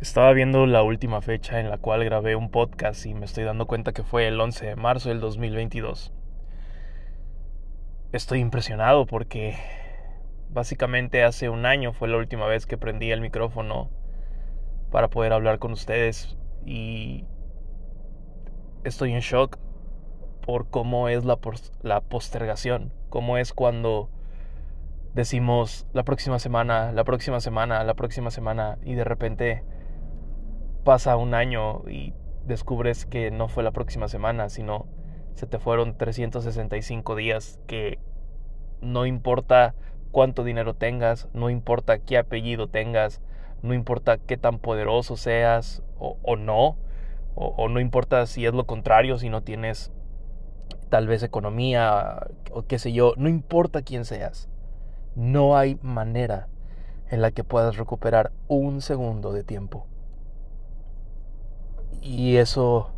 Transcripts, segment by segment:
Estaba viendo la última fecha en la cual grabé un podcast y me estoy dando cuenta que fue el 11 de marzo del 2022. Estoy impresionado porque básicamente hace un año fue la última vez que prendí el micrófono para poder hablar con ustedes y estoy en shock por cómo es la, la postergación, cómo es cuando decimos la próxima semana, la próxima semana, la próxima semana y de repente pasa un año y descubres que no fue la próxima semana, sino se te fueron 365 días que no importa cuánto dinero tengas, no importa qué apellido tengas, no importa qué tan poderoso seas o, no, o, no importa si es lo contrario, si no tienes tal vez economía o qué sé yo, no importa quién seas, no hay manera en la que puedas recuperar un segundo de tiempo. Y eso,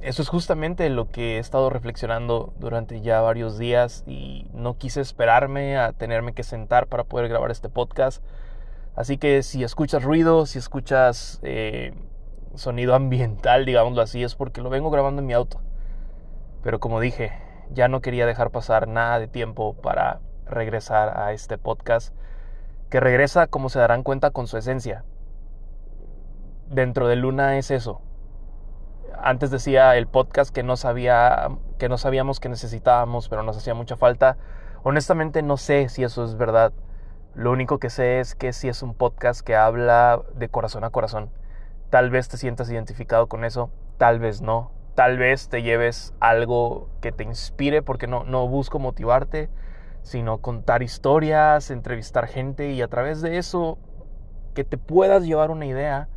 eso es justamente lo que he estado reflexionando durante ya varios días y no quise esperarme a tenerme que sentar para poder grabar este podcast. Así que si escuchas ruido, si escuchas eh, sonido ambiental, digámoslo así, es porque lo vengo grabando en mi auto. Pero como dije, ya no quería dejar pasar nada de tiempo para regresar a este podcast, que regresa, como se darán cuenta, con su esencia dentro de Luna es eso. Antes decía el podcast que no sabía que no sabíamos que necesitábamos, pero nos hacía mucha falta. Honestamente no sé si eso es verdad. Lo único que sé es que si es un podcast que habla de corazón a corazón. Tal vez te sientas identificado con eso, tal vez no. Tal vez te lleves algo que te inspire, porque no, no busco motivarte, sino contar historias, entrevistar gente y a través de eso que te puedas llevar una idea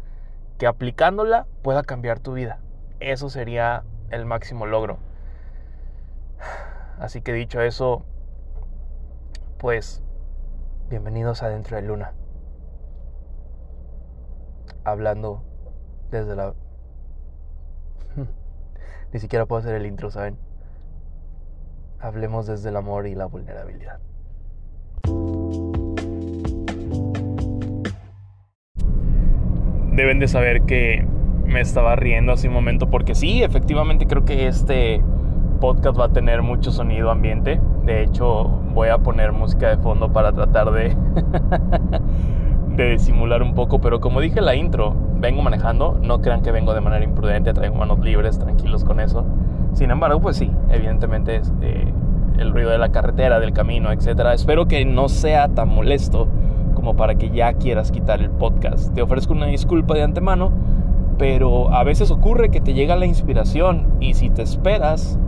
que aplicándola pueda cambiar tu vida. Eso sería el máximo logro. Así que dicho eso, pues bienvenidos a Dentro de Luna. Hablando desde la... Ni siquiera puedo hacer el intro, ¿saben? Hablemos desde el amor y la vulnerabilidad. Deben de saber que me estaba riendo hace un momento porque sí, efectivamente creo que este podcast va a tener mucho sonido ambiente. De hecho, voy a poner música de fondo para tratar de, de disimular un poco. Pero como dije en la intro, vengo manejando. No crean que vengo de manera imprudente, traigo manos libres, tranquilos con eso. Sin embargo, pues sí, evidentemente es eh, el ruido de la carretera, del camino, etc. Espero que no sea tan molesto para que ya quieras quitar el podcast. Te ofrezco una disculpa de antemano, pero a veces ocurre que te llega la inspiración y si te esperas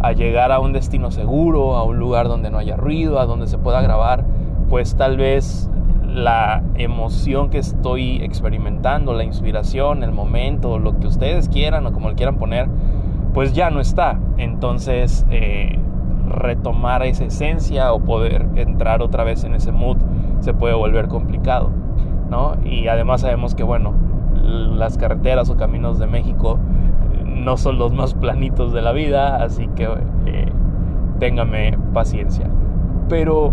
a llegar a un destino seguro, a un lugar donde no haya ruido, a donde se pueda grabar, pues tal vez la emoción que estoy experimentando, la inspiración, el momento, lo que ustedes quieran o como le quieran poner, pues ya no está. Entonces, eh, retomar esa esencia o poder entrar otra vez en ese mood se puede volver complicado, ¿no? Y además sabemos que, bueno, las carreteras o caminos de México eh, no son los más planitos de la vida, así que eh, téngame paciencia. Pero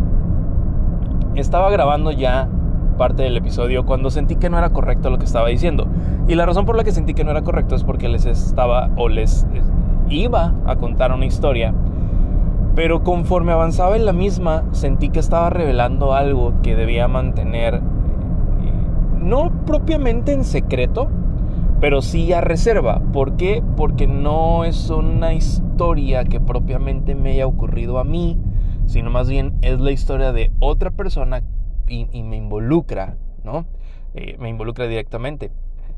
estaba grabando ya parte del episodio cuando sentí que no era correcto lo que estaba diciendo. Y la razón por la que sentí que no era correcto es porque les estaba o les iba a contar una historia pero conforme avanzaba en la misma, sentí que estaba revelando algo que debía mantener, eh, no propiamente en secreto, pero sí a reserva. ¿Por qué? Porque no es una historia que propiamente me haya ocurrido a mí, sino más bien es la historia de otra persona y, me involucra, ¿no? Eh, me involucra directamente.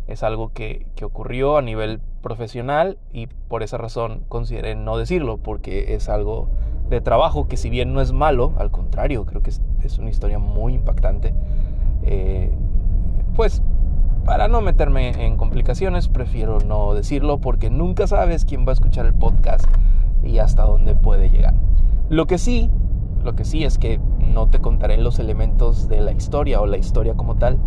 Es algo que, que ocurrió a nivel profesional y por esa razón consideré no decirlo porque es algo de trabajo que si bien no es malo, al contrario, creo que es, una historia muy impactante. Eh, pues para no meterme en complicaciones prefiero no decirlo porque nunca sabes quién va a escuchar el podcast y hasta dónde puede llegar. Lo que sí, lo que sí es que no te contaré los elementos de la historia o la historia como tal,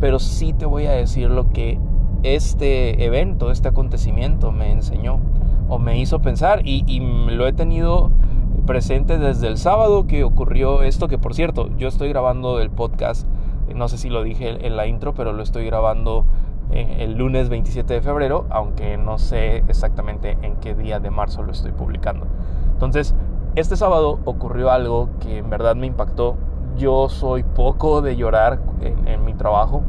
pero sí te voy a decir lo que este evento, este acontecimiento me enseñó o me hizo pensar y, lo he tenido presente desde el sábado que ocurrió esto, que por cierto, yo estoy grabando el podcast No sé si lo dije en la intro, pero lo estoy grabando eh, el lunes 27 de febrero, aunque no sé exactamente en qué día de marzo lo estoy publicando. Entonces, este sábado ocurrió algo que en verdad me impactó. Yo soy poco de llorar en, mi trabajo,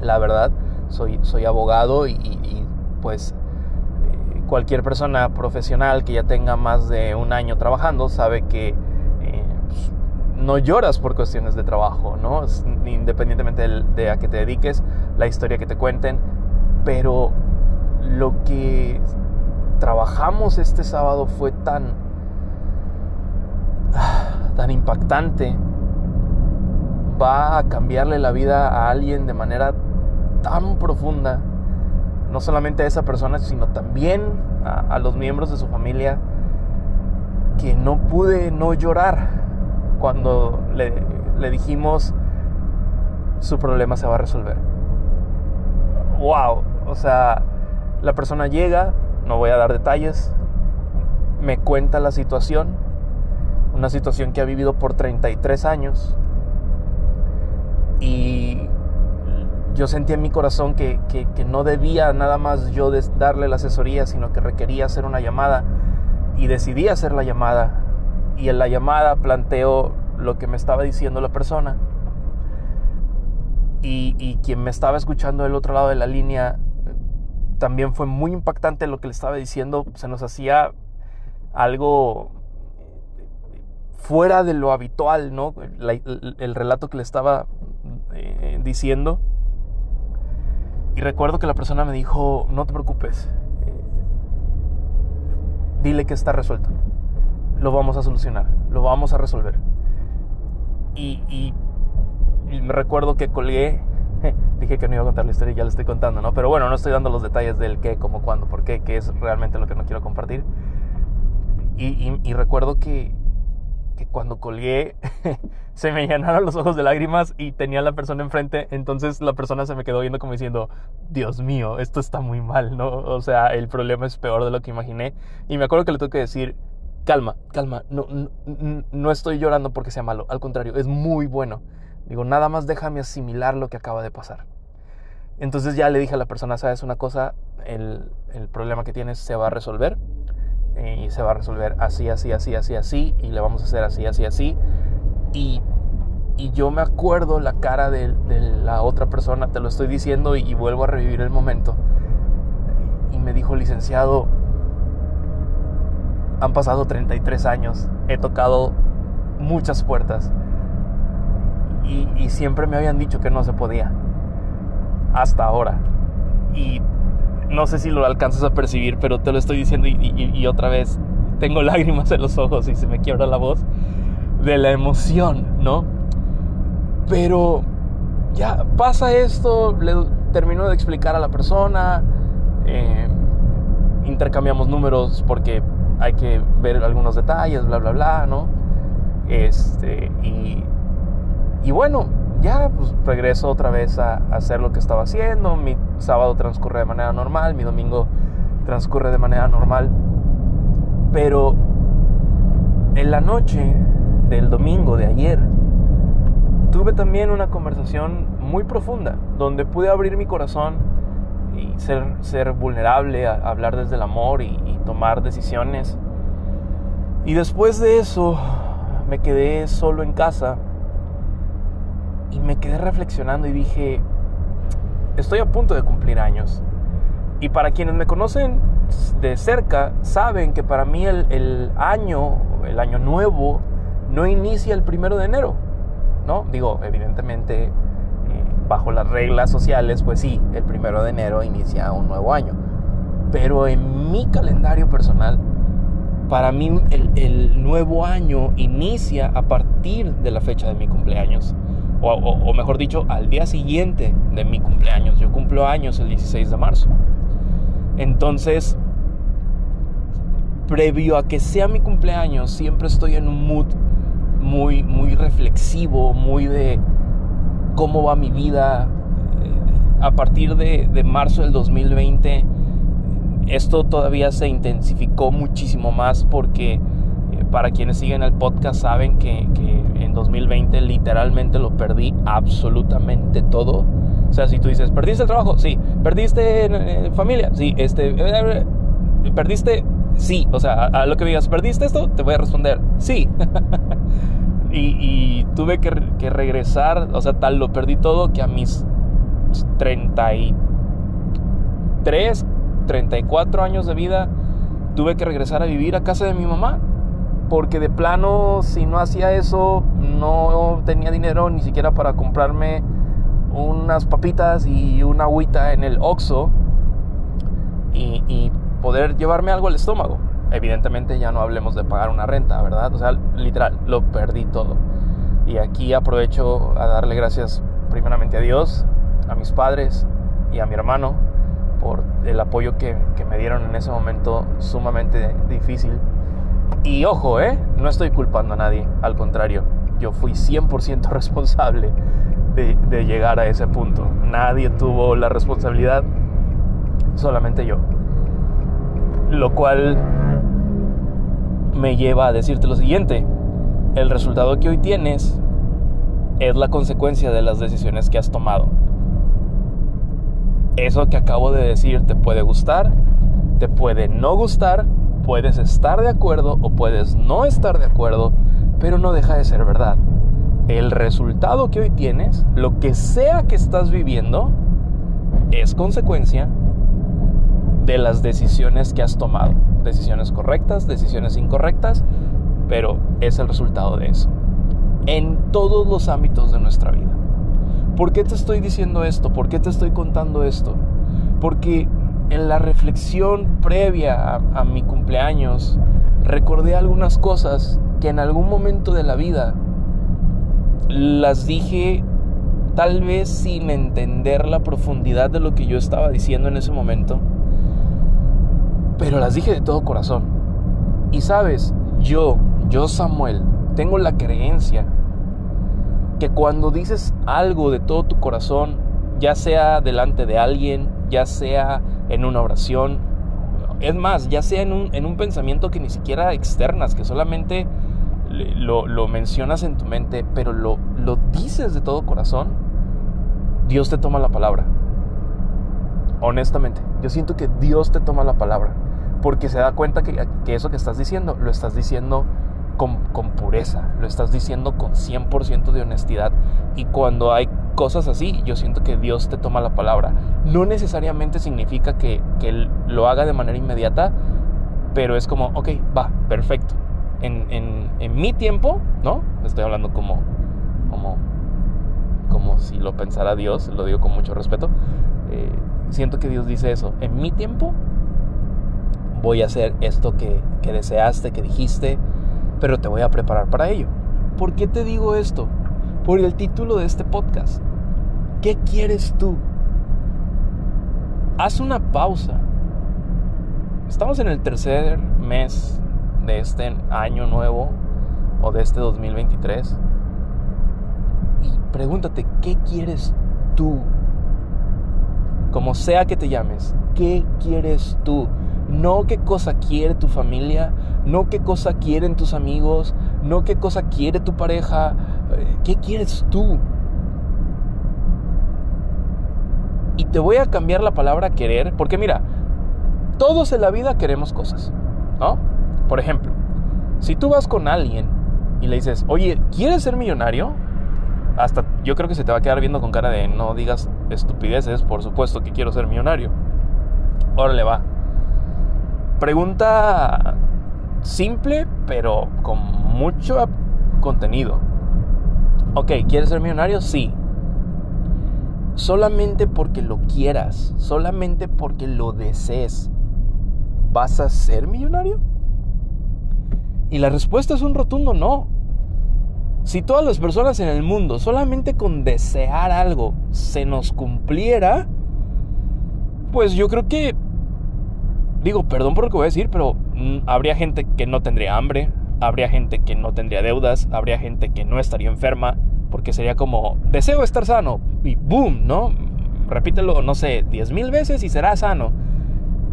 la verdad. Soy, soy abogado y, pues eh, cualquier persona profesional que ya tenga más de un año trabajando sabe que no lloras por cuestiones de trabajo, ¿no? Independientemente de, a qué te dediques, la historia que te cuenten, pero lo que trabajamos este sábado fue tan tan impactante va a cambiarle la vida a alguien de manera tan profunda no solamente a esa persona sino también a los miembros de su familia que no pude no llorar cuando le, dijimos su problema se va a resolver. ¡Wow! O sea, la persona llega, no voy a dar detalles, me cuenta la situación, una situación que ha vivido por 33 años y yo sentí en mi corazón que, que, no debía nada más yo darle la asesoría, sino que requería hacer una llamada y decidí hacer la llamada y en la llamada planteo lo que me estaba diciendo la persona. Y, quien me estaba escuchando del otro lado de la línea también fue muy impactante lo que le estaba diciendo. Se nos hacía algo fuera de lo habitual, ¿no? el, relato que le estaba eh, diciendo. Y recuerdo que la persona me dijo, no te preocupes, eh, dile que está resuelto lo vamos a solucionar, lo vamos a resolver. Y, me recuerdo que colgué, dije que no iba a contar la historia y ya la estoy contando, ¿no? Pero bueno, no estoy dando los detalles del qué, cómo, cuándo, por qué, que es realmente lo que no quiero compartir. Y, recuerdo que, que cuando colgué se me llenaron los ojos de lágrimas y tenía a la persona enfrente, entonces la persona se me quedó viendo como diciendo, Dios mío, esto está muy mal, ¿no? O sea, el problema es peor de lo que imaginé. Y me acuerdo que le tuve que decir, calma, calma, no, no, estoy llorando porque sea malo, al contrario, es muy bueno. Digo, nada más déjame asimilar lo que acaba de pasar. Entonces ya le dije a la persona, sabes una cosa, el, problema que tienes se va a resolver y se va a resolver así, así, así, así, así y le vamos a hacer así, así, así. Y, yo me acuerdo la cara de, la otra persona, te lo estoy diciendo y vuelvo a revivir el momento. Y me dijo, licenciado, han pasado 33 años, he tocado muchas puertas y, siempre me habían dicho que no se podía. Hasta ahora. Y no sé si lo alcanzas a percibir, pero te lo estoy diciendo y, otra vez tengo lágrimas en los ojos y se me quiebra la voz de la emoción, ¿no? Pero ya pasa esto, le termino de explicar a la persona, eh, intercambiamos números porque hay que ver algunos detalles, bla, bla, bla, ¿no? Este, y, y bueno, ya pues regreso otra vez a, hacer lo que estaba haciendo. Mi sábado transcurre de manera normal, mi domingo transcurre de manera normal. Pero en la noche del domingo de ayer, tuve también una conversación muy profunda, donde pude abrir mi corazón y ser, ser vulnerable, a, hablar desde el amor y, tomar decisiones. Y después de eso me quedé solo en casa y me quedé reflexionando y dije, estoy a punto de cumplir años. Y para quienes me conocen de cerca, saben que para mí el, año, el año nuevo, no inicia el primero de enero. ¿no? Digo, evidentemente bajo las reglas sociales, pues sí, el primero de enero inicia un nuevo año. Pero en mi calendario personal, para mí el, nuevo año inicia a partir de la fecha de mi cumpleaños. O, mejor dicho, al día siguiente de mi cumpleaños. Yo cumplo años el 16 de marzo. Entonces, previo a que sea mi cumpleaños, siempre estoy en un mood muy, muy reflexivo, muy de cómo va mi vida. A partir de, marzo del 2020, esto todavía se intensificó muchísimo más porque eh, para quienes siguen el podcast saben que, en 2020 literalmente lo perdí absolutamente todo. O sea, si tú dices, ¿perdiste el trabajo? Sí. ¿Perdiste eh, familia? Sí. Este, eh, ¿Perdiste? Sí. O sea, a, lo que digas, ¿perdiste esto? Te voy a responder, sí. y, tuve que, que, regresar, o sea, tal lo perdí todo que a mis 33, 34 años de vida tuve que regresar a vivir a casa de mi mamá porque de plano si no hacía eso no tenía dinero ni siquiera para comprarme unas papitas y una agüita en el Oxxo y, poder llevarme algo al estómago. Evidentemente ya no hablemos de pagar una renta, ¿verdad? O sea, literal, lo perdí todo. Y aquí aprovecho a darle gracias primeramente a Dios, a mis padres y a mi hermano por el apoyo que, que me dieron en ese momento sumamente difícil y ojo, ¿eh? No estoy culpando a nadie, al contrario, yo fui 100% responsable de, llegar a ese punto. Nadie tuvo la responsabilidad, solamente yo. Lo cual me lleva a decirte lo siguiente, el resultado que hoy tienes es la consecuencia de las decisiones que has tomado. Eso que acabo de decir te puede gustar, te puede no gustar, Puedes estar de acuerdo o puedes no estar de acuerdo, pero no deja de ser verdad. El resultado que hoy tienes, lo que sea que estás viviendo, es consecuencia de las decisiones que has tomado. Decisiones correctas, decisiones incorrectas, pero es el resultado de eso. En todos los ámbitos de nuestra vida. ¿Por qué te estoy diciendo esto? ¿Por qué te estoy contando esto? Porque en la reflexión previa a, mi cumpleaños, recordé algunas cosas que en algún momento de la vida las dije tal vez sin entender la profundidad de lo que yo estaba diciendo en ese momento, pero las dije de todo corazón. Y sabes, yo, yo Samuel, tengo la creencia que cuando dices algo de todo tu corazón, ya sea delante de alguien, ya sea en una oración, es más, ya sea en un, en un pensamiento que ni siquiera externas, que solamente lo, lo mencionas en tu mente, pero lo, lo dices de todo corazón, Dios te toma la palabra. Honestamente, yo siento que Dios te toma la palabra, porque se da cuenta que, que eso que estás diciendo, lo estás diciendo con, con, pureza, lo estás diciendo con 100% de honestidad. Y cuando hay cosas así, yo siento que Dios te toma la palabra. No necesariamente significa que, que lo haga de manera inmediata, pero es como, ok, va, perfecto. En, en, en, mi tiempo, ¿no? Estoy hablando como, como, como si lo pensara Dios, lo digo con mucho respeto. Eh, siento que Dios dice eso. En mi tiempo voy a hacer esto que, que deseaste, que dijiste, pero te voy a preparar para ello. ¿Por qué te digo esto? Por el título de este podcast. ¿Qué quieres tú? Haz una pausa. Estamos en el tercer mes de este año nuevo o de este 2023. Y pregúntate, ¿qué quieres tú? Como sea que te llames, ¿qué quieres tú? No qué cosa quiere tu familia, no qué cosa quieren tus amigos, no qué cosa quiere tu pareja, eh, ¿qué quieres tú? Y te voy a cambiar la palabra querer, porque mira, todos en la vida queremos cosas, ¿no? Por ejemplo, si tú vas con alguien y le dices, oye, ¿quieres ser millonario? Hasta yo creo que se te va a quedar viendo con cara de no digas estupideces, por supuesto que quiero ser millonario. Órale, va. Pregunta simple, pero con mucho contenido. Ok, ¿quieres ser millonario? Sí. Solamente porque lo quieras, solamente porque lo desees, ¿vas a ser millonario? Y la respuesta es un rotundo no. Si todas las personas en el mundo solamente con desear algo se nos cumpliera, pues yo creo que digo, perdón por lo que voy a decir, pero habría gente que no tendría hambre, habría gente que no tendría deudas, habría gente que no estaría enferma, porque sería como, deseo estar sano, y boom, ¿no? Repítelo, no sé, diez mil veces y será sano.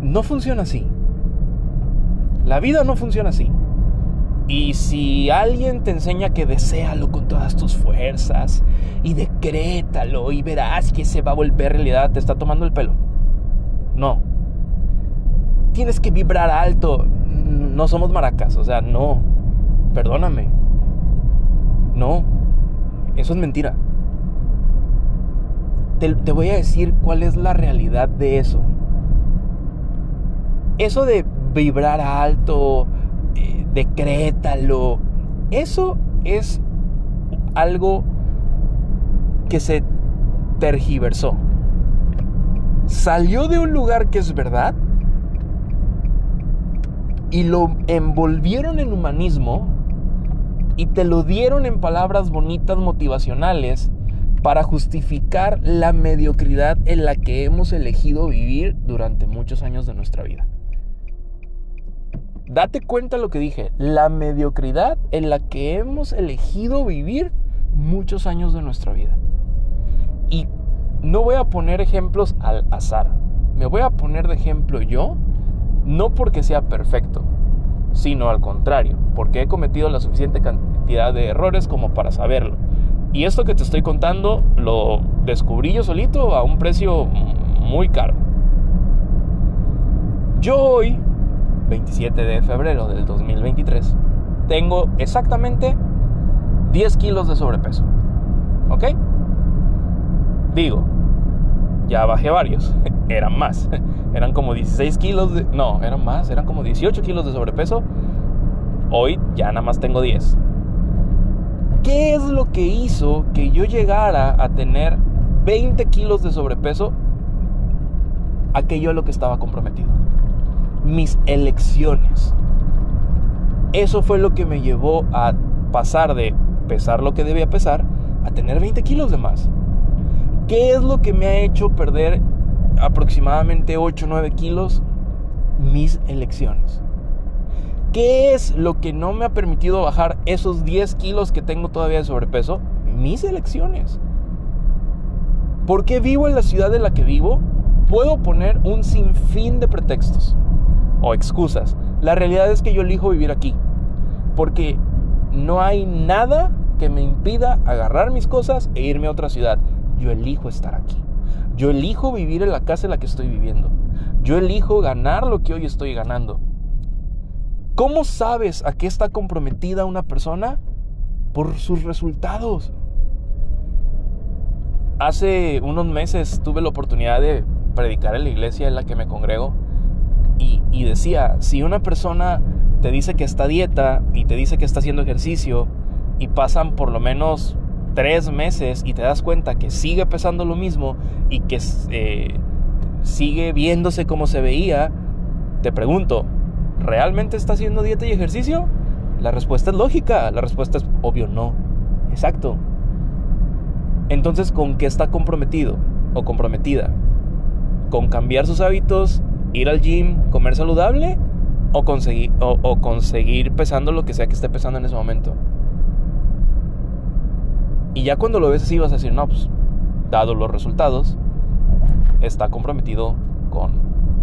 No funciona así. La vida no funciona así. Y si alguien te enseña que deséalo con todas tus fuerzas y decrétalo y verás que se va a volver realidad, te está tomando el pelo. No. Tienes que vibrar alto. No somos maracas, o sea, no. Perdóname. No. Eso es mentira. Te, voy a decir cuál es la realidad de eso. Eso de vibrar alto, eh, decrétalo. Eso es algo que se tergiversó. Salió de un lugar que es verdad y lo envolvieron en humanismo y te lo dieron en palabras bonitas motivacionales para justificar la mediocridad en la que hemos elegido vivir durante muchos años de nuestra vida. Date cuenta lo que dije, la mediocridad en la que hemos elegido vivir muchos años de nuestra vida. Y no voy a poner ejemplos al azar, me voy a poner de ejemplo yo, no porque sea perfecto, sino al contrario, porque he cometido la suficiente cantidad de errores como para saberlo. Y esto que te estoy contando lo descubrí yo solito a un precio muy caro. Yo hoy 27 de febrero del 2023, tengo exactamente 10 kilos de sobrepeso. ¿Ok? Digo, ya bajé varios. eran más. Eran como 16 kilos de... No, eran más. Eran como 18 kilos de sobrepeso. Hoy ya nada más tengo 10. ¿Qué es lo que hizo que yo llegara a tener 20 kilos de sobrepeso? Aquello a lo que estaba comprometido mis elecciones. Eso fue lo que me llevó a pasar de pesar lo que debía pesar a tener 20 kilos de más. ¿Qué es lo que me ha hecho perder aproximadamente 8 o 9 kilos? Mis elecciones. ¿Qué es lo que no me ha permitido bajar esos 10 kilos que tengo todavía de sobrepeso? Mis elecciones. ¿Por qué vivo en la ciudad en la que vivo? Puedo poner un sinfín de pretextos o excusas. La realidad es que yo elijo vivir aquí. Porque no hay nada que me impida agarrar mis cosas e irme a otra ciudad. Yo elijo estar aquí. Yo elijo vivir en la casa en la que estoy viviendo. Yo elijo ganar lo que hoy estoy ganando. ¿Cómo sabes a qué está comprometida una persona? Por sus resultados. Hace unos meses tuve la oportunidad de predicar en la iglesia en la que me congrego y, decía, si una persona te dice que está dieta y te dice que está haciendo ejercicio y pasan por lo menos tres meses y te das cuenta que sigue pesando lo mismo y que eh, sigue viéndose como se veía, te pregunto, ¿realmente está haciendo dieta y ejercicio? La respuesta es lógica, la respuesta es obvio no. Exacto. Entonces, ¿con qué está comprometido o comprometida? ¿Con cambiar sus hábitos ir al gym, comer saludable o conseguir, o, conseguir pesando lo que sea que esté pesando en ese momento. Y ya cuando lo ves así vas a decir, no, pues, dado los resultados, está comprometido con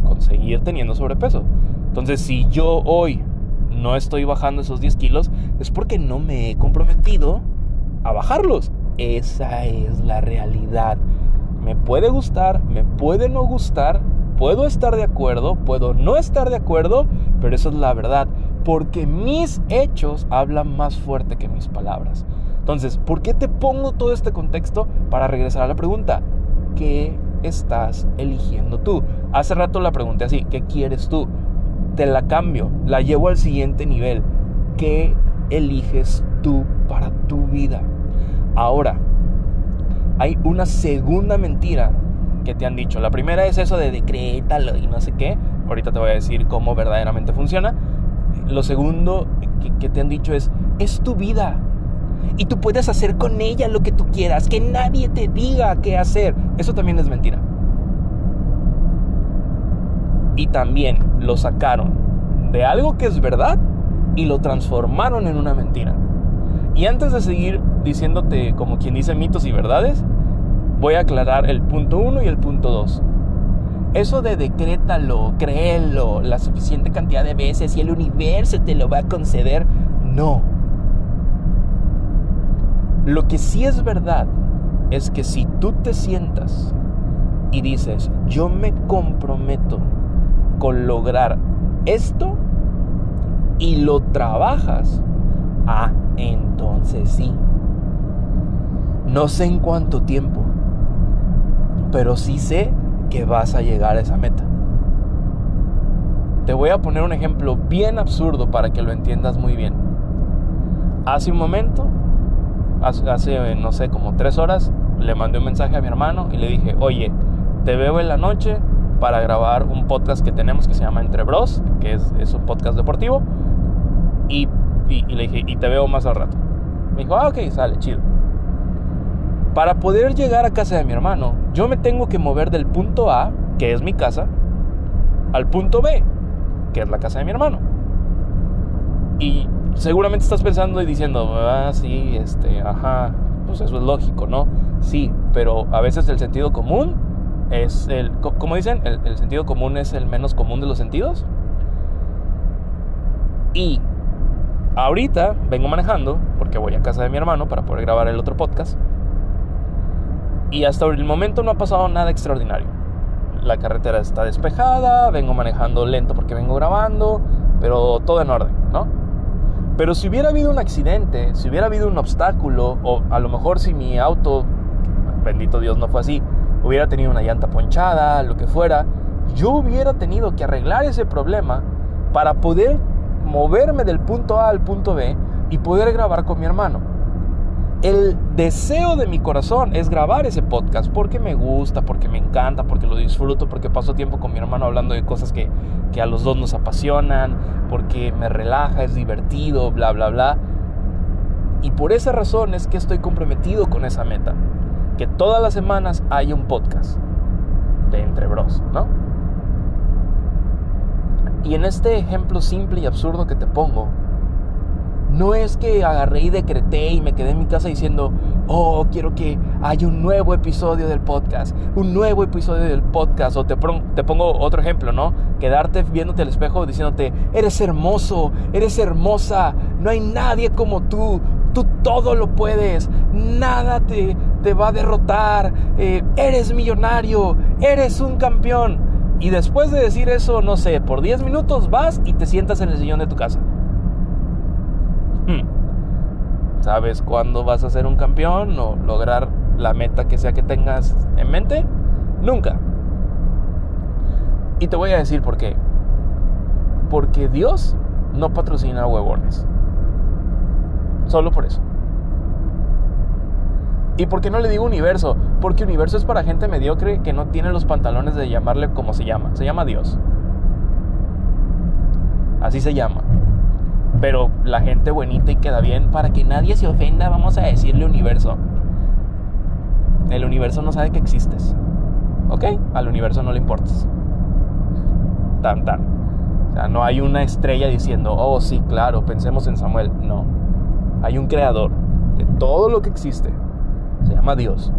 conseguir teniendo sobrepeso. Entonces, si yo hoy no estoy bajando esos 10 kilos, es porque no me he comprometido a bajarlos. Esa es la realidad. Me puede gustar, me puede no gustar, Puedo estar de acuerdo, puedo no estar de acuerdo, pero eso es la verdad, porque mis hechos hablan más fuerte que mis palabras. Entonces, ¿por qué te pongo todo este contexto? Para regresar a la pregunta, ¿qué estás eligiendo tú? Hace rato la pregunté así, ¿qué quieres tú? Te la cambio, la llevo al siguiente nivel. ¿Qué eliges tú para tu vida? Ahora, hay una segunda mentira que te han dicho. La primera es eso de decrétalo y no sé qué. Ahorita te voy a decir cómo verdaderamente funciona. Lo segundo que, te han dicho es, es tu vida. Y tú puedes hacer con ella lo que tú quieras. Que nadie te diga qué hacer. Eso también es mentira. Y también lo sacaron de algo que es verdad y lo transformaron en una mentira. Y antes de seguir diciéndote como quien dice mitos y verdades, voy a aclarar el punto 1 y el punto 2. Eso de decrétalo, créelo la suficiente cantidad de veces y el universo te lo va a conceder, No. Lo que sí es verdad es que si tú te sientas y dices, yo me comprometo con lograr esto y lo trabajas, ah, entonces sí. No sé en cuánto tiempo, pero sí sé que vas a llegar a esa meta. Te voy a poner un ejemplo bien absurdo para que lo entiendas muy bien. Hace un momento, hace, no sé, como tres horas, le mandé un mensaje a mi hermano y le dije, oye, te veo en la noche para grabar un podcast que tenemos que se llama Entre Bros, que es, es un podcast deportivo. Y, y, y, le dije, y te veo más al rato. Me dijo, ah, ok, sale, chido. Para poder llegar a casa de mi hermano, yo me tengo que mover del punto A, que es mi casa, al punto B, que es la casa de mi hermano. Y seguramente estás pensando y diciendo, ah, sí, este, ajá, pues eso es lógico, ¿no? Sí, pero a veces el sentido común es el, como dicen, el, el sentido común es el menos común de los sentidos. Y ahorita vengo manejando, porque voy a casa de mi hermano para poder grabar el otro podcast. Y hasta el momento no ha pasado nada extraordinario. La carretera está despejada, vengo manejando lento porque vengo grabando, pero todo en orden, ¿no? Pero si hubiera habido un accidente, si hubiera habido un obstáculo, o a lo mejor si mi auto, bendito Dios no fue así, hubiera tenido una llanta ponchada, lo que fuera, yo hubiera tenido que arreglar ese problema para poder moverme del punto A al punto B y poder grabar con mi hermano el deseo de mi corazón es grabar ese podcast porque me gusta, porque me encanta, porque lo disfruto, porque paso tiempo con mi hermano hablando de cosas que, que a los dos nos apasionan, porque me relaja, es divertido, bla, bla, bla. Y por esa razón es que estoy comprometido con esa meta. Que todas las semanas haya un podcast de Entre Bros, ¿no? Y en este ejemplo simple y absurdo que te pongo, no es que agarré y decreté y me quedé en mi casa diciendo, oh, quiero que haya un nuevo episodio del podcast, un nuevo episodio del podcast. O te, pongo otro ejemplo, ¿no? Quedarte viéndote al espejo diciéndote, eres hermoso, eres hermosa, no hay nadie como tú, tú todo lo puedes, nada te, te va a derrotar, eh, eres millonario, eres un campeón. Y después de decir eso, no sé, por 10 minutos vas y te sientas en el sillón de tu casa. ¿Sabes cuándo vas a ser un campeón o lograr la meta que sea que tengas en mente? Nunca. Y te voy a decir por qué. Porque Dios no patrocina huevones. Solo por eso. ¿Y por qué no le digo universo? Porque universo es para gente mediocre que no tiene los pantalones de llamarle como se llama. Se llama Dios. Así se llama pero la gente bonita y queda bien, para que nadie se ofenda, vamos a decirle universo. El universo no sabe que existes. ¿Ok? Al universo no le importas. Tan, tan. O sea, no hay una estrella diciendo, oh, sí, claro, pensemos en Samuel. No. Hay un creador de todo lo que existe. Se llama Dios.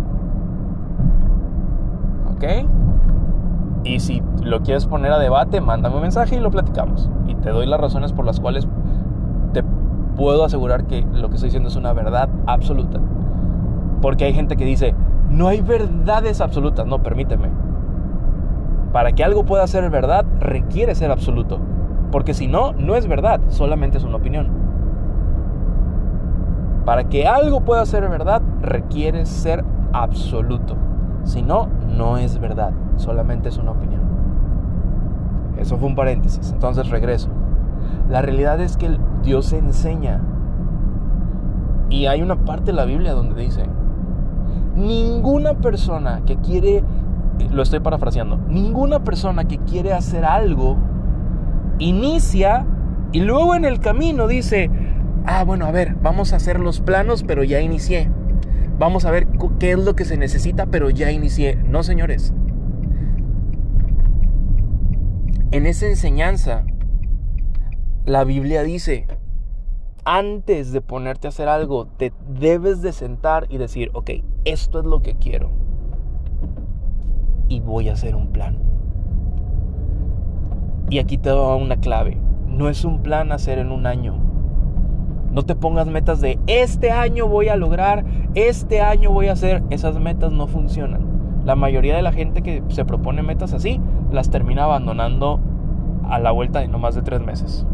¿Ok? Y si lo quieres poner a debate, mándame un mensaje y lo platicamos. Y te doy las razones por las cuales puedo asegurar que lo que estoy diciendo es una verdad absoluta. Porque hay gente que dice, no hay verdades absolutas. No, permíteme. Para que algo pueda ser verdad, requiere ser absoluto. Porque si no, no es verdad, solamente es una opinión. Para que algo pueda ser verdad, requiere ser absoluto. Si no, no es verdad, solamente es una opinión. Eso fue un paréntesis, entonces regreso. La realidad es que Dios enseña. Y hay una parte de la Biblia donde dice, ninguna persona que quiere, lo estoy parafraseando, ninguna persona que quiere hacer algo, inicia y luego en el camino dice, ah, bueno, a ver, vamos a hacer los planos, pero ya inicié. Vamos a ver qué es lo que se necesita, pero ya inicié. No, señores. En esa enseñanza la Biblia dice, antes de ponerte a hacer algo, te debes de sentar y decir, ok, esto es lo que quiero. Y voy a hacer un plan. Y aquí te doy una clave. No es un plan hacer en un año. No te pongas metas de este año voy a lograr, este año voy a hacer. Esas metas no funcionan. La mayoría de la gente que se propone metas así las termina abandonando a la vuelta de no más de tres meses.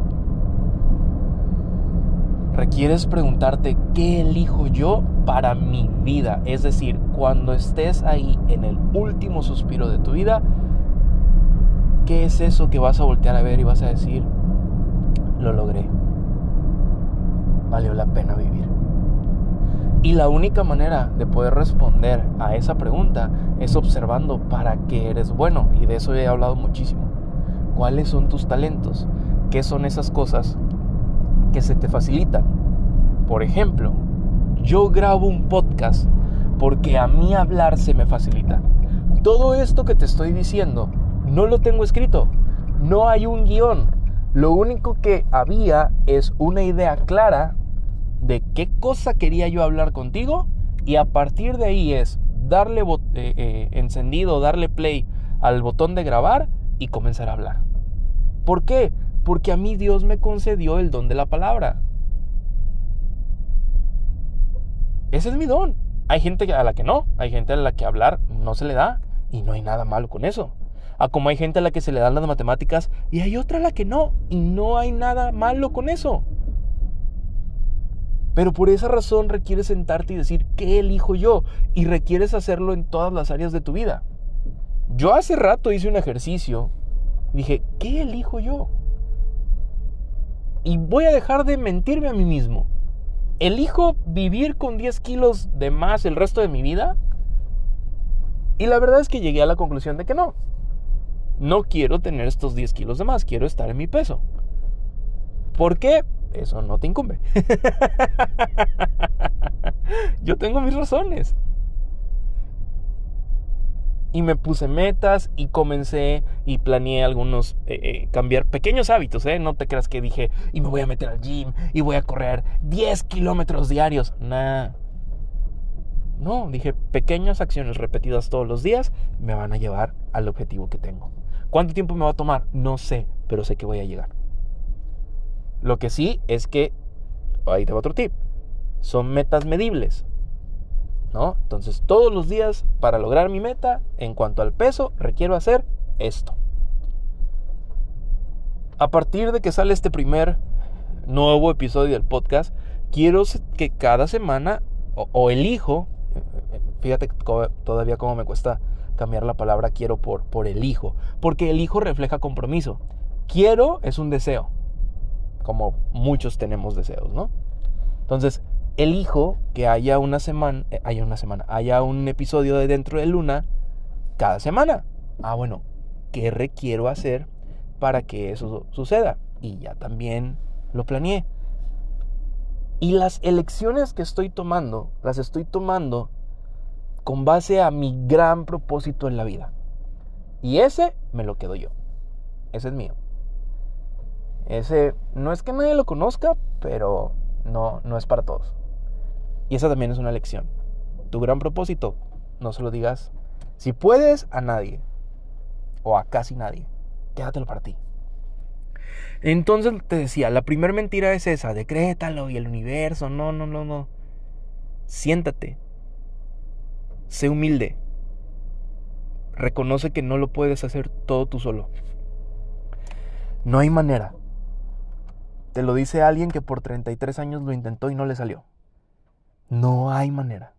Requieres preguntarte qué elijo yo para mi vida. Es decir, cuando estés ahí en el último suspiro de tu vida, ¿qué es eso que vas a voltear a ver y vas a decir, lo logré? Valió la pena vivir. Y la única manera de poder responder a esa pregunta es observando para qué eres bueno. Y de eso he hablado muchísimo. ¿Cuáles son tus talentos? ¿Qué son esas cosas que se te facilitan? Por ejemplo, yo grabo un podcast porque a mí hablar se me facilita. Todo esto que te estoy diciendo no lo tengo escrito. No hay un guion. Lo único que había es una idea clara de qué cosa quería yo hablar contigo y a partir de ahí es darle eh, eh, encendido, darle play al botón de grabar y comenzar a hablar. ¿Por qué? Porque a mí Dios me concedió el don de la palabra. Ese es mi don. Hay gente a la que no, hay gente a la que hablar no se le da y no hay nada malo con eso. A como hay gente a la que se le dan las matemáticas y hay otra a la que no y no hay nada malo con eso. Pero por esa razón requieres sentarte y decir, ¿qué elijo yo? Y requieres hacerlo en todas las áreas de tu vida. Yo hace rato hice un ejercicio dije, ¿qué elijo yo? Y voy a dejar de mentirme a mí mismo. ¿Elijo vivir con 10 kilos de más el resto de mi vida? Y la verdad es que llegué a la conclusión de que no. No quiero tener estos 10 kilos de más, quiero estar en mi peso. ¿Por qué? eso no te incumbe. Yo tengo mis razones. Y me puse metas y comencé y planeé algunos, eh, eh, cambiar pequeños hábitos, ¿eh? No te creas que dije, y me voy a meter al gym y voy a correr 10 kilómetros diarios. Nah. No, dije, pequeñas acciones repetidas todos los días me van a llevar al objetivo que tengo. ¿Cuánto tiempo me va a tomar? No sé, pero sé que voy a llegar. Lo que sí es que, ahí te va otro tip, son metas medibles. ¿No? Entonces, todos los días, para lograr mi meta, en cuanto al peso, requiero hacer esto. A partir de que sale este primer nuevo episodio del podcast, quiero que cada semana, o, elijo, fíjate todavía cómo me cuesta cambiar la palabra quiero por, por elijo, porque elijo refleja compromiso. Quiero es un deseo, como muchos tenemos deseos, ¿no? Entonces, elijo que haya una semana, eh, haya una semana, haya un episodio de Dentro de Luna cada semana. Ah, bueno, ¿qué requiero hacer para que eso suceda? Y ya también lo planeé. Y las elecciones que estoy tomando, las estoy tomando con base a mi gran propósito en la vida. Y ese me lo quedo yo. Ese es mío. Ese no es que nadie lo conozca, pero no, no es para todos. Y esa también es una lección. Tu gran propósito, no se lo digas, si puedes, a nadie. O a casi nadie. Quédatelo para ti. Entonces te decía, la primera mentira es esa, decrétalo y el universo, no, no, no, no. Siéntate. Sé humilde. Reconoce que no lo puedes hacer todo tú solo. No hay manera. Te lo dice alguien que por 33 años lo intentó y no le salió. No hay manera.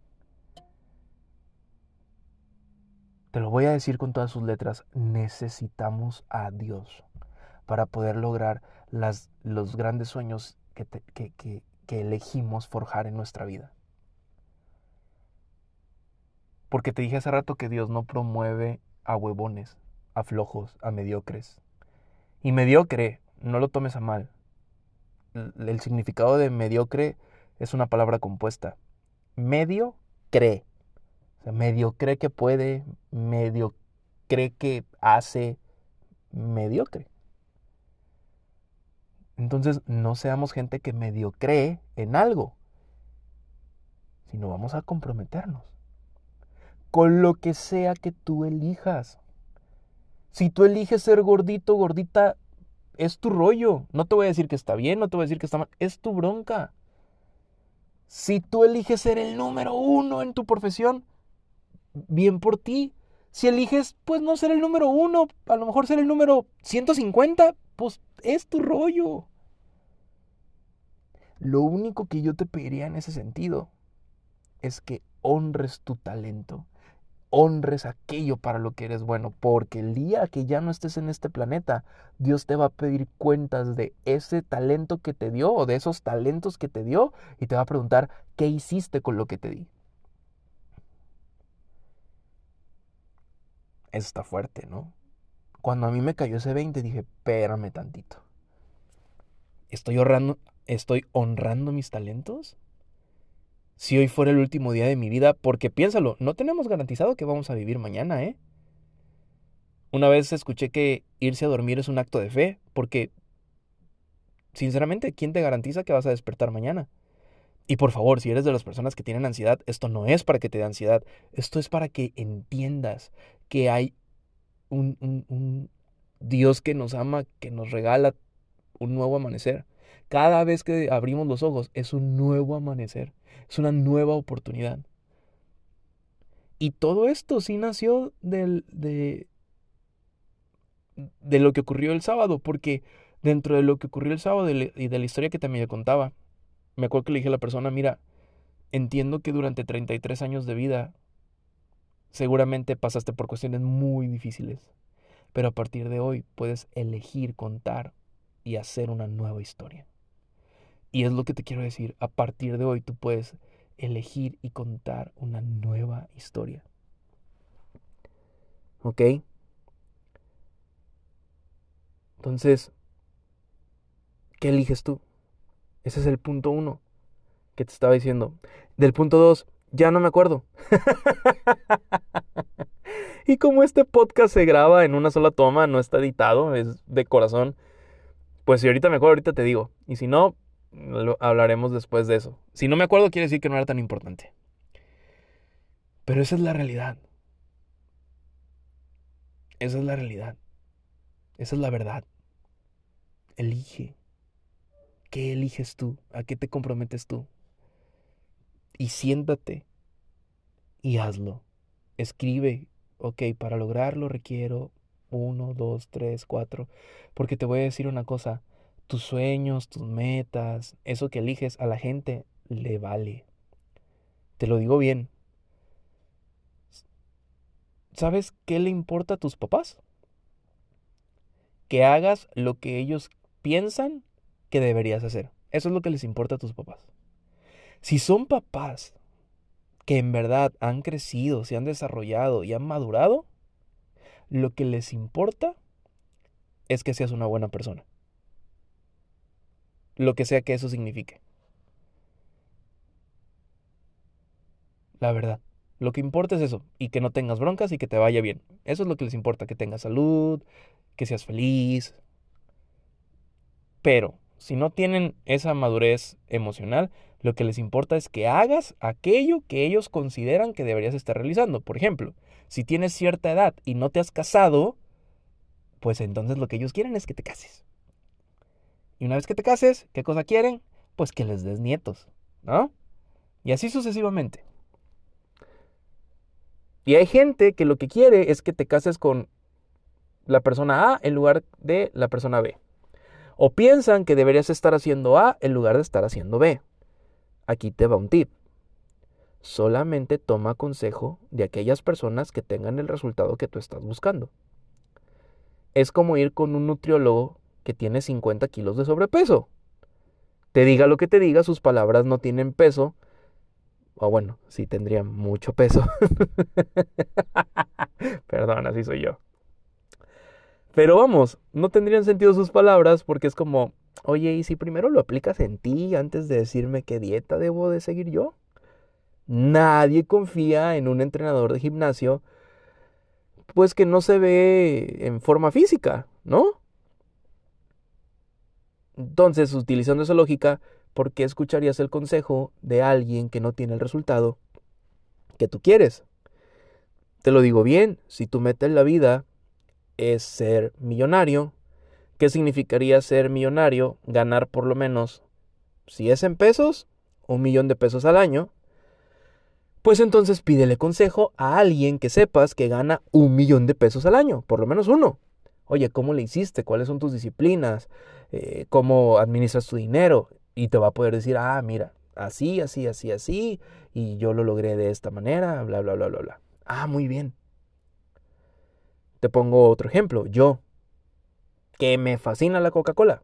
Te lo voy a decir con todas sus letras. Necesitamos a Dios para poder lograr las, los grandes sueños que, que elegimos forjar en nuestra vida. Porque te dije hace rato que Dios no promueve a huevones, a flojos, a mediocres. Y mediocre, no lo tomes a mal, el significado de mediocre es una palabra compuesta. Medio cree. O sea, medio cree que puede, medio cree que hace mediocre. Entonces, no seamos gente que medio cree en algo, sino vamos a comprometernos con lo que sea que tú elijas. Si tú eliges ser gordito, gordita, es tu rollo. No te voy a decir que está bien, no te voy a decir que está mal. Es tu bronca. Si tú eliges ser el número uno en tu profesión, bien por ti. Si eliges, pues no ser el número uno, a lo mejor ser el número 150, pues es tu rollo. Lo único que yo te pediría en ese sentido es que honres tu talento, honres aquello para lo que eres bueno, porque el día que ya no estés en este planeta, Dios te va a pedir cuentas de ese talento que te dio o de esos talentos que te dio y te va a preguntar qué hiciste con lo que te di. Eso está fuerte, ¿no? Cuando a mí me cayó ese 20 dije, espérame tantito. ¿Estoy honrando, ¿Estoy honrando mis talentos? Si hoy fuera el último día de mi vida, porque piénsalo, no tenemos garantizado que vamos a vivir mañana, ¿eh? Una vez escuché que irse a dormir es un acto de fe, porque, sinceramente, ¿quién te garantiza que vas a despertar mañana? Y por favor, si eres de las personas que tienen ansiedad, esto no es para que te dé ansiedad, esto es para que entiendas que hay un, un, un Dios que nos ama, que nos regala un nuevo amanecer. Cada vez que abrimos los ojos es un nuevo amanecer, es una nueva oportunidad. Y todo esto sí nació del, de, de lo que ocurrió el sábado, porque dentro de lo que ocurrió el sábado y de la historia que también contaba, me acuerdo que le dije a la persona, mira, entiendo que durante 33 años de vida seguramente pasaste por cuestiones muy difíciles, pero a partir de hoy puedes elegir contar y hacer una nueva historia. Y es lo que te quiero decir, a partir de hoy tú puedes elegir y contar una nueva historia. ¿Ok? Entonces, ¿qué eliges tú? Ese es el punto uno que te estaba diciendo. Del punto dos, ya no me acuerdo. y como este podcast se graba en una sola toma, no está editado, es de corazón, pues si ahorita me acuerdo, ahorita te digo. Y si no, hablaremos después de eso. Si no me acuerdo, quiere decir que no era tan importante. Pero esa es la realidad. Esa es la realidad. Esa es la verdad. Elige. ¿Qué eliges tú? ¿A qué te comprometes tú? Y siéntate y hazlo. Escribe, ok, para lograrlo requiero uno, dos, tres, cuatro. Porque te voy a decir una cosa tus sueños, tus metas, eso que eliges a la gente le vale. Te lo digo bien. ¿Sabes qué le importa a tus papás? Que hagas lo que ellos piensan que deberías hacer. Eso es lo que les importa a tus papás. Si son papás que en verdad han crecido, se han desarrollado y han madurado, lo que les importa es que seas una buena persona lo que sea que eso signifique. La verdad. Lo que importa es eso, y que no tengas broncas y que te vaya bien. Eso es lo que les importa, que tengas salud, que seas feliz. Pero si no tienen esa madurez emocional, lo que les importa es que hagas aquello que ellos consideran que deberías estar realizando. Por ejemplo, si tienes cierta edad y no te has casado, pues entonces lo que ellos quieren es que te cases. Y una vez que te cases, ¿qué cosa quieren? Pues que les des nietos, ¿no? Y así sucesivamente. Y hay gente que lo que quiere es que te cases con la persona A en lugar de la persona B. O piensan que deberías estar haciendo A en lugar de estar haciendo B. Aquí te va un tip. Solamente toma consejo de aquellas personas que tengan el resultado que tú estás buscando. Es como ir con un nutriólogo que tiene 50 kilos de sobrepeso. Te diga lo que te diga, sus palabras no tienen peso. O bueno, sí tendrían mucho peso. Perdón, así soy yo. Pero vamos, no tendrían sentido sus palabras porque es como, oye, ¿y si primero lo aplicas en ti antes de decirme qué dieta debo de seguir yo? Nadie confía en un entrenador de gimnasio, pues que no se ve en forma física, ¿no? Entonces, utilizando esa lógica, ¿por qué escucharías el consejo de alguien que no tiene el resultado que tú quieres? Te lo digo bien, si tu meta en la vida es ser millonario, ¿qué significaría ser millonario? Ganar por lo menos, si es en pesos, un millón de pesos al año, pues entonces pídele consejo a alguien que sepas que gana un millón de pesos al año, por lo menos uno. Oye, ¿cómo le hiciste? ¿Cuáles son tus disciplinas? Eh, ¿Cómo administras tu dinero? Y te va a poder decir, ah, mira, así, así, así, así, y yo lo logré de esta manera, bla, bla, bla, bla, bla. Ah, muy bien. Te pongo otro ejemplo. Yo, que me fascina la Coca-Cola.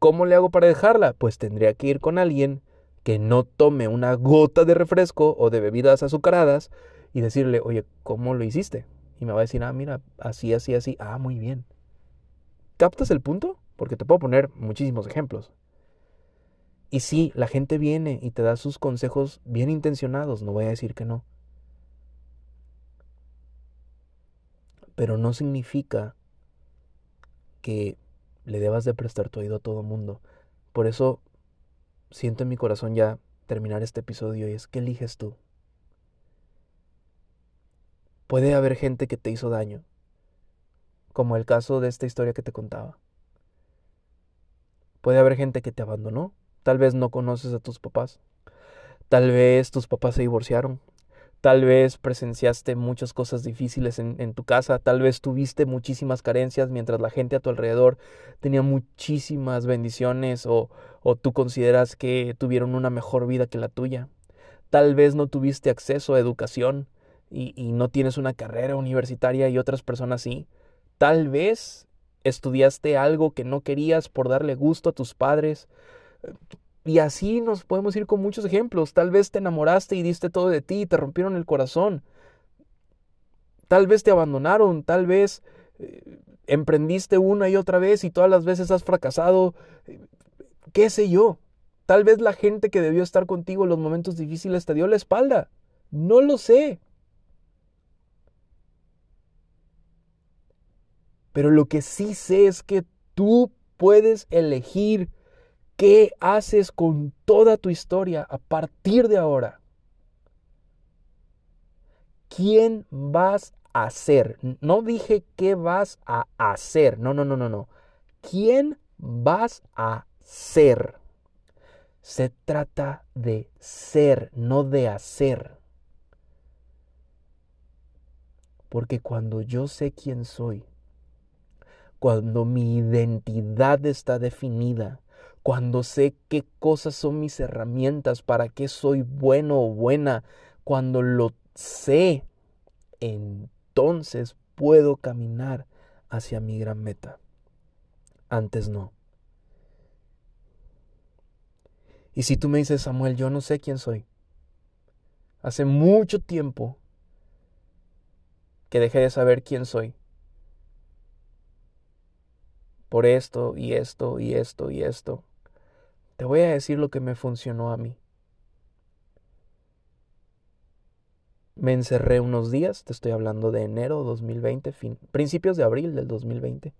¿Cómo le hago para dejarla? Pues tendría que ir con alguien que no tome una gota de refresco o de bebidas azucaradas y decirle, oye, ¿cómo lo hiciste? Y me va a decir, ah, mira, así, así, así. Ah, muy bien. ¿Captas el punto? Porque te puedo poner muchísimos ejemplos. Y sí, la gente viene y te da sus consejos bien intencionados, no voy a decir que no. Pero no significa que le debas de prestar tu oído a todo mundo. Por eso siento en mi corazón ya terminar este episodio y es que eliges tú. Puede haber gente que te hizo daño, como el caso de esta historia que te contaba. Puede haber gente que te abandonó, tal vez no conoces a tus papás, tal vez tus papás se divorciaron, Tal vez presenciaste muchas cosas difíciles en, tu casa, tal vez tuviste muchísimas carencias mientras la gente a tu alrededor tenía muchísimas bendiciones o, o tú consideras que tuvieron una mejor vida que la tuya. Tal vez no tuviste acceso a educación y, y no tienes una carrera universitaria y otras personas sí. Tal vez estudiaste algo que no querías por darle gusto a tus padres. Y así nos podemos ir con muchos ejemplos. Tal vez te enamoraste y diste todo de ti y te rompieron el corazón. Tal vez te abandonaron, tal vez eh, emprendiste una y otra vez y todas las veces has fracasado. ¿Qué sé yo? Tal vez la gente que debió estar contigo en los momentos difíciles te dio la espalda. No lo sé. Pero lo que sí sé es que tú puedes elegir ¿Qué haces con toda tu historia a partir de ahora? ¿Quién vas a ser? No dije qué vas a hacer. No, no, no, no, no. ¿Quién vas a ser? Se trata de ser, no de hacer. Porque cuando yo sé quién soy, cuando mi identidad está definida, cuando sé qué cosas son mis herramientas, para qué soy bueno o buena, cuando lo sé, entonces puedo caminar hacia mi gran meta. Antes no. Y si tú me dices, Samuel, yo no sé quién soy. Hace mucho tiempo que dejé de saber quién soy por esto y esto y esto y esto. Te voy a decir lo que me funcionó a mí. Me encerré unos días, te estoy hablando de enero 2020, fin, principios de abril del 2020.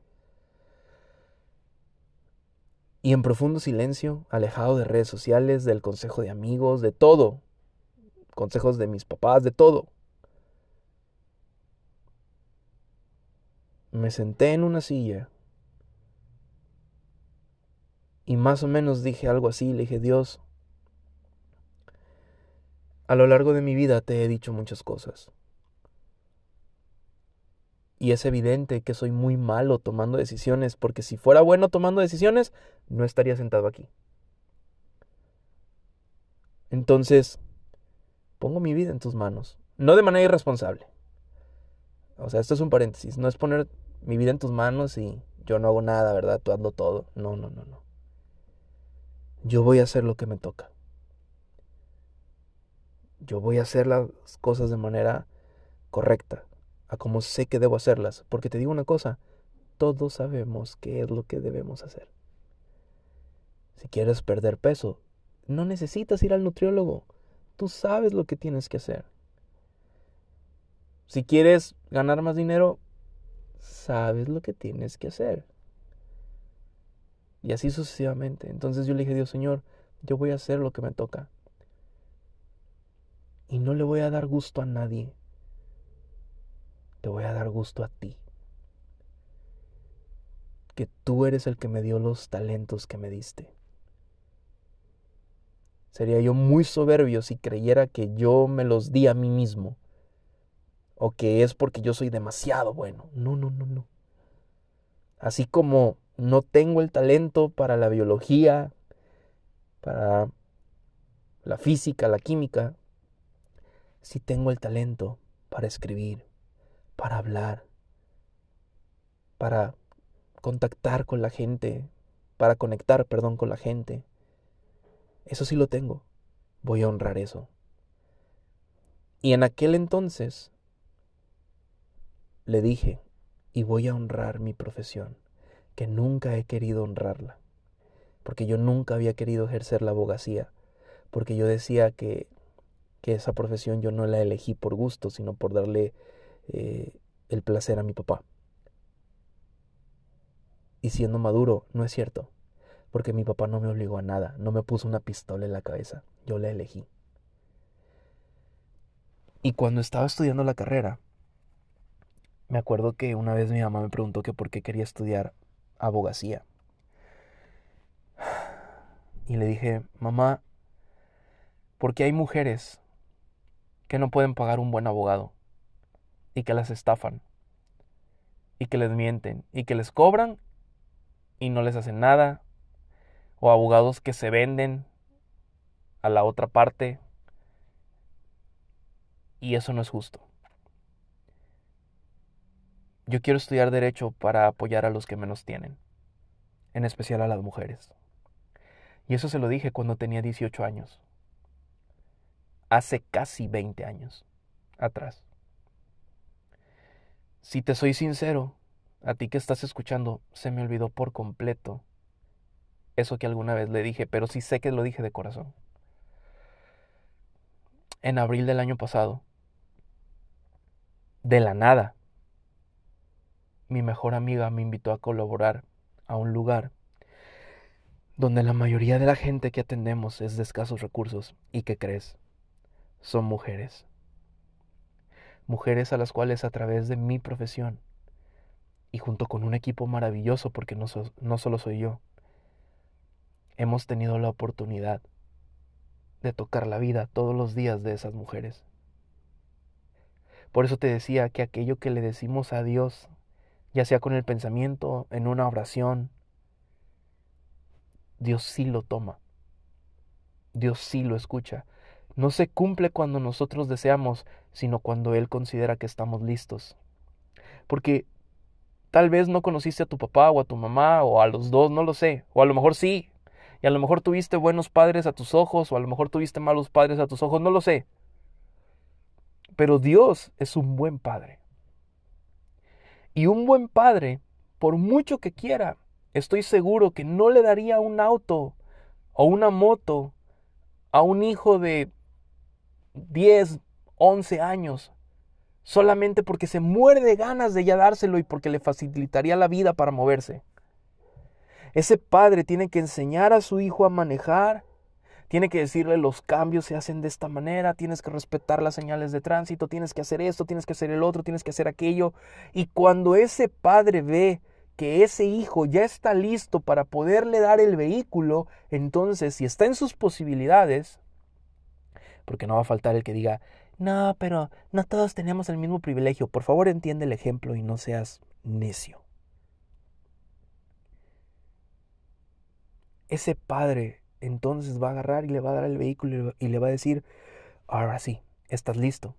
Y en profundo silencio, alejado de redes sociales, del consejo de amigos, de todo, consejos de mis papás, de todo. Me senté en una silla y más o menos dije algo así, le dije, Dios, a lo largo de mi vida te he dicho muchas cosas. Y es evidente que soy muy malo tomando decisiones, porque si fuera bueno tomando decisiones, no estaría sentado aquí. Entonces, pongo mi vida en tus manos, no de manera irresponsable. O sea, esto es un paréntesis, no es poner mi vida en tus manos y yo no hago nada, ¿verdad? Tú hazlo todo. No, no, no, no yo voy a hacer lo que me toca. Yo voy a hacer las cosas de manera correcta, a como sé que debo hacerlas. Porque te digo una cosa, todos sabemos qué es lo que debemos hacer. Si quieres perder peso, no necesitas ir al nutriólogo. Tú sabes lo que tienes que hacer. Si quieres ganar más dinero, sabes lo que tienes que hacer. Y así sucesivamente. Entonces yo le dije, Dios Señor, yo voy a hacer lo que me toca. Y no le voy a dar gusto a nadie. Te voy a dar gusto a ti. Que tú eres el que me dio los talentos que me diste. Sería yo muy soberbio si creyera que yo me los di a mí mismo. O que es porque yo soy demasiado bueno. No, no, no, no. Así como no tengo el talento para la biología, para la física, la química, sí tengo el talento para escribir, para hablar, para contactar con la gente, para conectar, perdón, con la gente. Eso sí lo tengo. Voy a honrar eso. Y en aquel entonces le dije, y voy a honrar mi profesión, que nunca he querido honrarla, porque yo nunca había querido ejercer la abogacía, porque yo decía que, que esa profesión yo no la elegí por gusto, sino por darle eh, el placer a mi papá. Y siendo maduro, no es cierto, porque mi papá no me obligó a nada, no me puso una pistola en la cabeza, yo la elegí. Y cuando estaba estudiando la carrera, me acuerdo que una vez mi mamá me preguntó que por qué quería estudiar abogacía. Y le dije, mamá, porque hay mujeres que no pueden pagar un buen abogado y que las estafan y que les mienten y que les cobran y no les hacen nada o abogados que se venden a la otra parte y eso no es justo. Yo quiero estudiar derecho para apoyar a los que menos tienen, en especial a las mujeres. Y eso se lo dije cuando tenía 18 años, hace casi 20 años atrás. Si te soy sincero, a ti que estás escuchando, se me olvidó por completo eso que alguna vez le dije, pero sí sé que lo dije de corazón. En abril del año pasado, de la nada, mi mejor amiga me invitó a colaborar a un lugar donde la mayoría de la gente que atendemos es de escasos recursos y que crees, son mujeres. Mujeres a las cuales a través de mi profesión y junto con un equipo maravilloso, porque no, no solo soy yo, hemos tenido la oportunidad de tocar la vida todos los días de esas mujeres. Por eso te decía que aquello que le decimos a Dios ya sea con el pensamiento, en una oración, Dios sí lo toma. Dios sí lo escucha. No se cumple cuando nosotros deseamos, sino cuando Él considera que estamos listos. Porque tal vez no conociste a tu papá o a tu mamá o a los dos, no lo sé. O a lo mejor sí. Y a lo mejor tuviste buenos padres a tus ojos o a lo mejor tuviste malos padres a tus ojos, no lo sé. Pero Dios es un buen padre. Y un buen padre, por mucho que quiera, estoy seguro que no le daría un auto o una moto a un hijo de 10, 11 años, solamente porque se muere de ganas de ya dárselo y porque le facilitaría la vida para moverse. Ese padre tiene que enseñar a su hijo a manejar, tiene que decirle los cambios se hacen de esta manera, tienes que respetar las señales de tránsito, tienes que hacer esto, tienes que hacer el otro, tienes que hacer aquello. Y cuando ese padre ve que ese hijo ya está listo para poderle dar el vehículo, entonces si está en sus posibilidades, porque no va a faltar el que diga, no, pero no todos tenemos el mismo privilegio, por favor entiende el ejemplo y no seas necio. Ese padre entonces va a agarrar y le va a dar el vehículo y le va a decir, ahora sí, estás listo.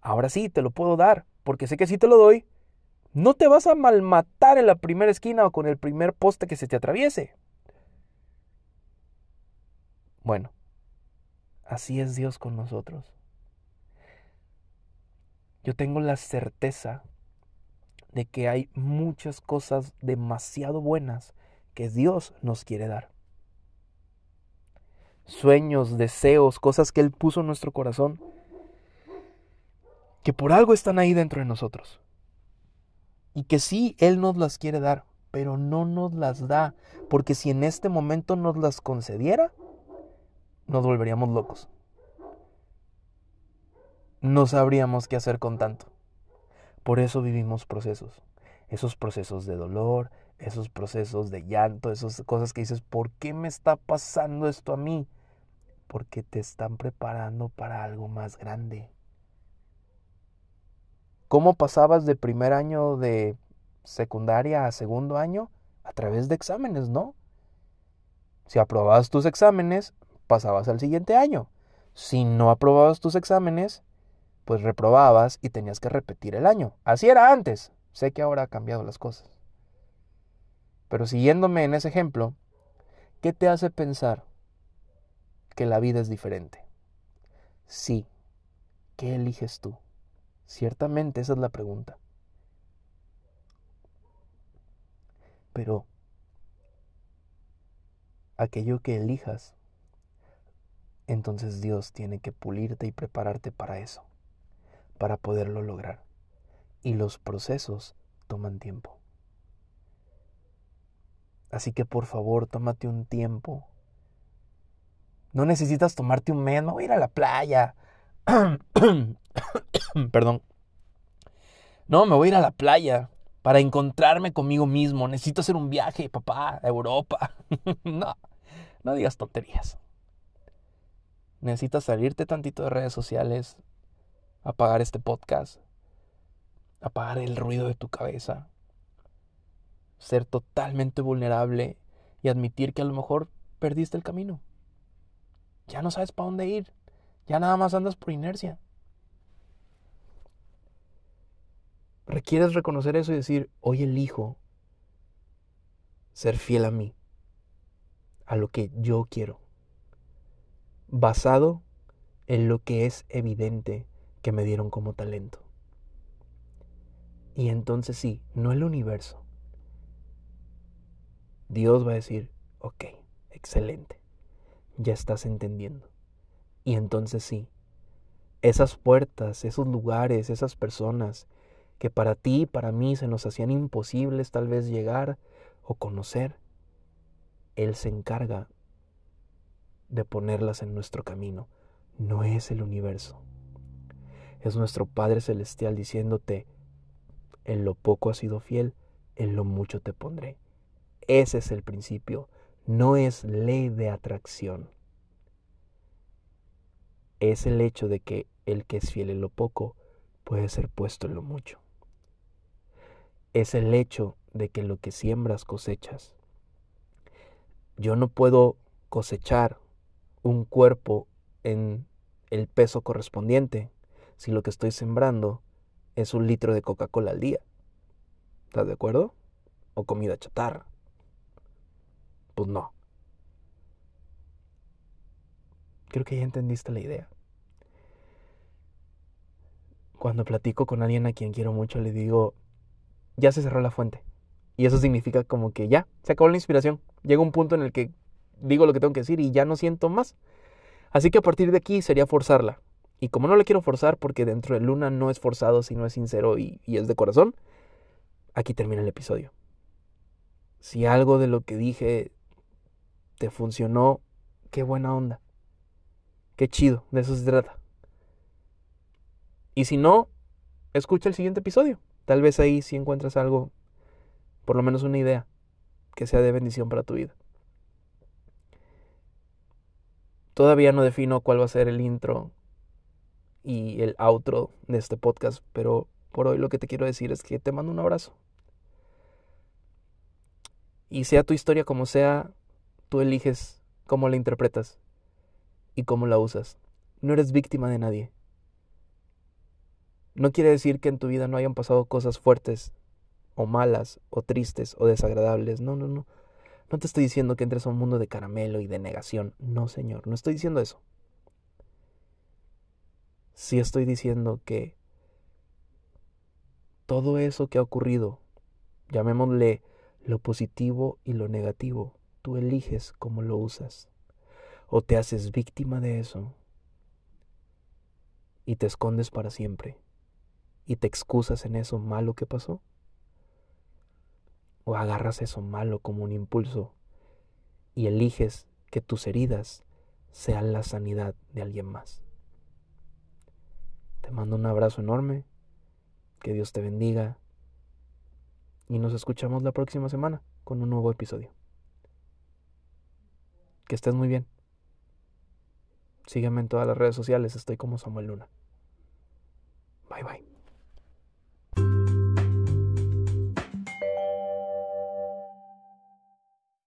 Ahora sí, te lo puedo dar, porque sé que si te lo doy, no te vas a malmatar en la primera esquina o con el primer poste que se te atraviese. Bueno, así es Dios con nosotros. Yo tengo la certeza de que hay muchas cosas demasiado buenas que Dios nos quiere dar sueños, deseos, cosas que Él puso en nuestro corazón, que por algo están ahí dentro de nosotros. Y que sí, Él nos las quiere dar, pero no nos las da, porque si en este momento nos las concediera, nos volveríamos locos. No sabríamos qué hacer con tanto. Por eso vivimos procesos. Esos procesos de dolor, esos procesos de llanto, esas cosas que dices, ¿por qué me está pasando esto a mí? Porque te están preparando para algo más grande. ¿Cómo pasabas de primer año de secundaria a segundo año? A través de exámenes, ¿no? Si aprobabas tus exámenes, pasabas al siguiente año. Si no aprobabas tus exámenes, pues reprobabas y tenías que repetir el año. Así era antes. Sé que ahora ha cambiado las cosas. Pero siguiéndome en ese ejemplo, ¿qué te hace pensar que la vida es diferente? Sí. ¿Qué eliges tú? Ciertamente esa es la pregunta. Pero aquello que elijas, entonces Dios tiene que pulirte y prepararte para eso, para poderlo lograr. Y los procesos toman tiempo. Así que por favor, tómate un tiempo. No necesitas tomarte un mes, no voy a ir a la playa. Perdón. No, me voy a ir a la playa para encontrarme conmigo mismo. Necesito hacer un viaje, papá, a Europa. no, no digas tonterías. Necesitas salirte tantito de redes sociales, apagar este podcast, apagar el ruido de tu cabeza, ser totalmente vulnerable y admitir que a lo mejor perdiste el camino. Ya no sabes para dónde ir, ya nada más andas por inercia. Requieres reconocer eso y decir, hoy elijo ser fiel a mí, a lo que yo quiero, basado en lo que es evidente que me dieron como talento. Y entonces sí, no el universo. Dios va a decir, ok, excelente, ya estás entendiendo. Y entonces sí, esas puertas, esos lugares, esas personas que para ti y para mí se nos hacían imposibles tal vez llegar o conocer, Él se encarga de ponerlas en nuestro camino. No es el universo. Es nuestro Padre Celestial diciéndote, en lo poco has sido fiel, en lo mucho te pondré. Ese es el principio. No es ley de atracción. Es el hecho de que el que es fiel en lo poco puede ser puesto en lo mucho. Es el hecho de que lo que siembras cosechas. Yo no puedo cosechar un cuerpo en el peso correspondiente si lo que estoy sembrando es un litro de Coca-Cola al día. ¿Estás de acuerdo? O comida chatarra. Pues no. Creo que ya entendiste la idea. Cuando platico con alguien a quien quiero mucho, le digo, ya se cerró la fuente. Y eso significa como que ya, se acabó la inspiración. Llega un punto en el que digo lo que tengo que decir y ya no siento más. Así que a partir de aquí sería forzarla. Y como no le quiero forzar, porque dentro de Luna no es forzado, sino es sincero y, y es de corazón, aquí termina el episodio. Si algo de lo que dije te funcionó, qué buena onda. Qué chido, de eso se trata. Y si no, escucha el siguiente episodio. Tal vez ahí sí encuentras algo, por lo menos una idea, que sea de bendición para tu vida. Todavía no defino cuál va a ser el intro y el outro de este podcast, pero por hoy lo que te quiero decir es que te mando un abrazo. Y sea tu historia como sea, tú eliges cómo la interpretas y cómo la usas. No eres víctima de nadie. No quiere decir que en tu vida no hayan pasado cosas fuertes o malas o tristes o desagradables. No, no, no. No te estoy diciendo que entres a un mundo de caramelo y de negación. No, Señor, no estoy diciendo eso sí estoy diciendo que todo eso que ha ocurrido, llamémosle lo positivo y lo negativo, tú eliges cómo lo usas. O te haces víctima de eso y te escondes para siempre y te excusas en eso malo que pasó. O agarras eso malo como un impulso y eliges que tus heridas sean la sanidad de alguien más. Te mando un abrazo enorme. Que Dios te bendiga. Y nos escuchamos la próxima semana con un nuevo episodio. Que estés muy bien. Sígueme en todas las redes sociales, estoy como Samuel Luna. Bye bye.